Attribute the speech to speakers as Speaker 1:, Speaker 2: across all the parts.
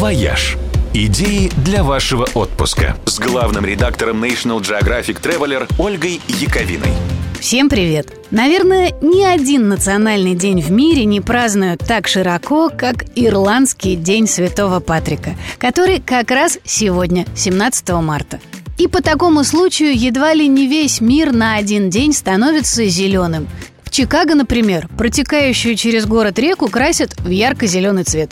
Speaker 1: «Вояж». Идеи для вашего отпуска с главным редактором National Geographic Traveler Ольгой Яковиной.
Speaker 2: Всем привет! Наверное, ни один национальный день в мире не празднуют так широко, как Ирландский день Святого Патрика, который как раз сегодня, 17 марта. И по такому случаю едва ли не весь мир на один день становится зеленым. В Чикаго, например, протекающую через город реку красят в ярко-зеленый цвет.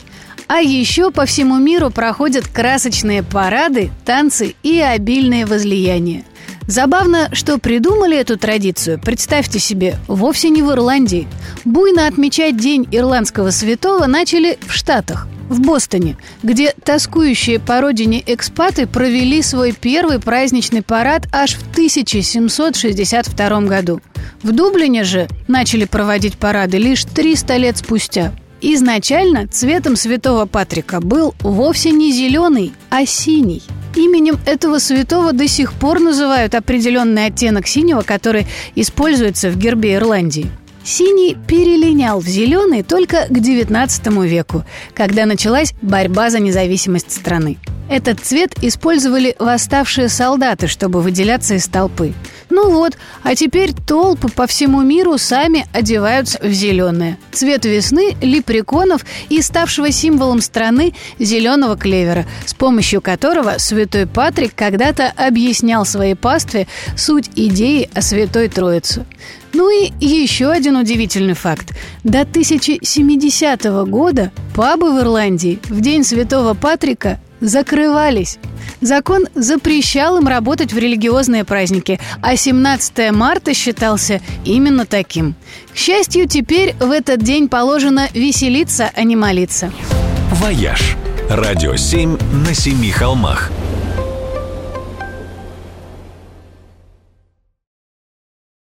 Speaker 2: А еще по всему миру проходят красочные парады, танцы и обильные возлияния. Забавно, что придумали эту традицию, представьте себе, вовсе не в Ирландии. Буйно отмечать День ирландского святого начали в Штатах, в Бостоне, где тоскующие по родине экспаты провели свой первый праздничный парад аж в 1762 году. В Дублине же начали проводить парады лишь 300 лет спустя. Изначально цветом святого Патрика был вовсе не зеленый, а синий. Именем этого святого до сих пор называют определенный оттенок синего, который используется в гербе Ирландии. Синий перелинял в зеленый только к XIX веку, когда началась борьба за независимость страны. Этот цвет использовали восставшие солдаты, чтобы выделяться из толпы. Ну вот, а теперь толпы по всему миру сами одеваются в зеленое. Цвет весны, лепреконов и ставшего символом страны зеленого клевера, с помощью которого святой Патрик когда-то объяснял своей пастве суть идеи о Святой Троице. Ну и еще один удивительный факт. До 1070 года пабы в Ирландии в День Святого Патрика закрывались. Закон запрещал им работать в религиозные праздники, а 17 марта считался именно таким. К счастью, теперь в этот день положено веселиться, а не молиться.
Speaker 1: «Вояж» – радио 7 на семи холмах –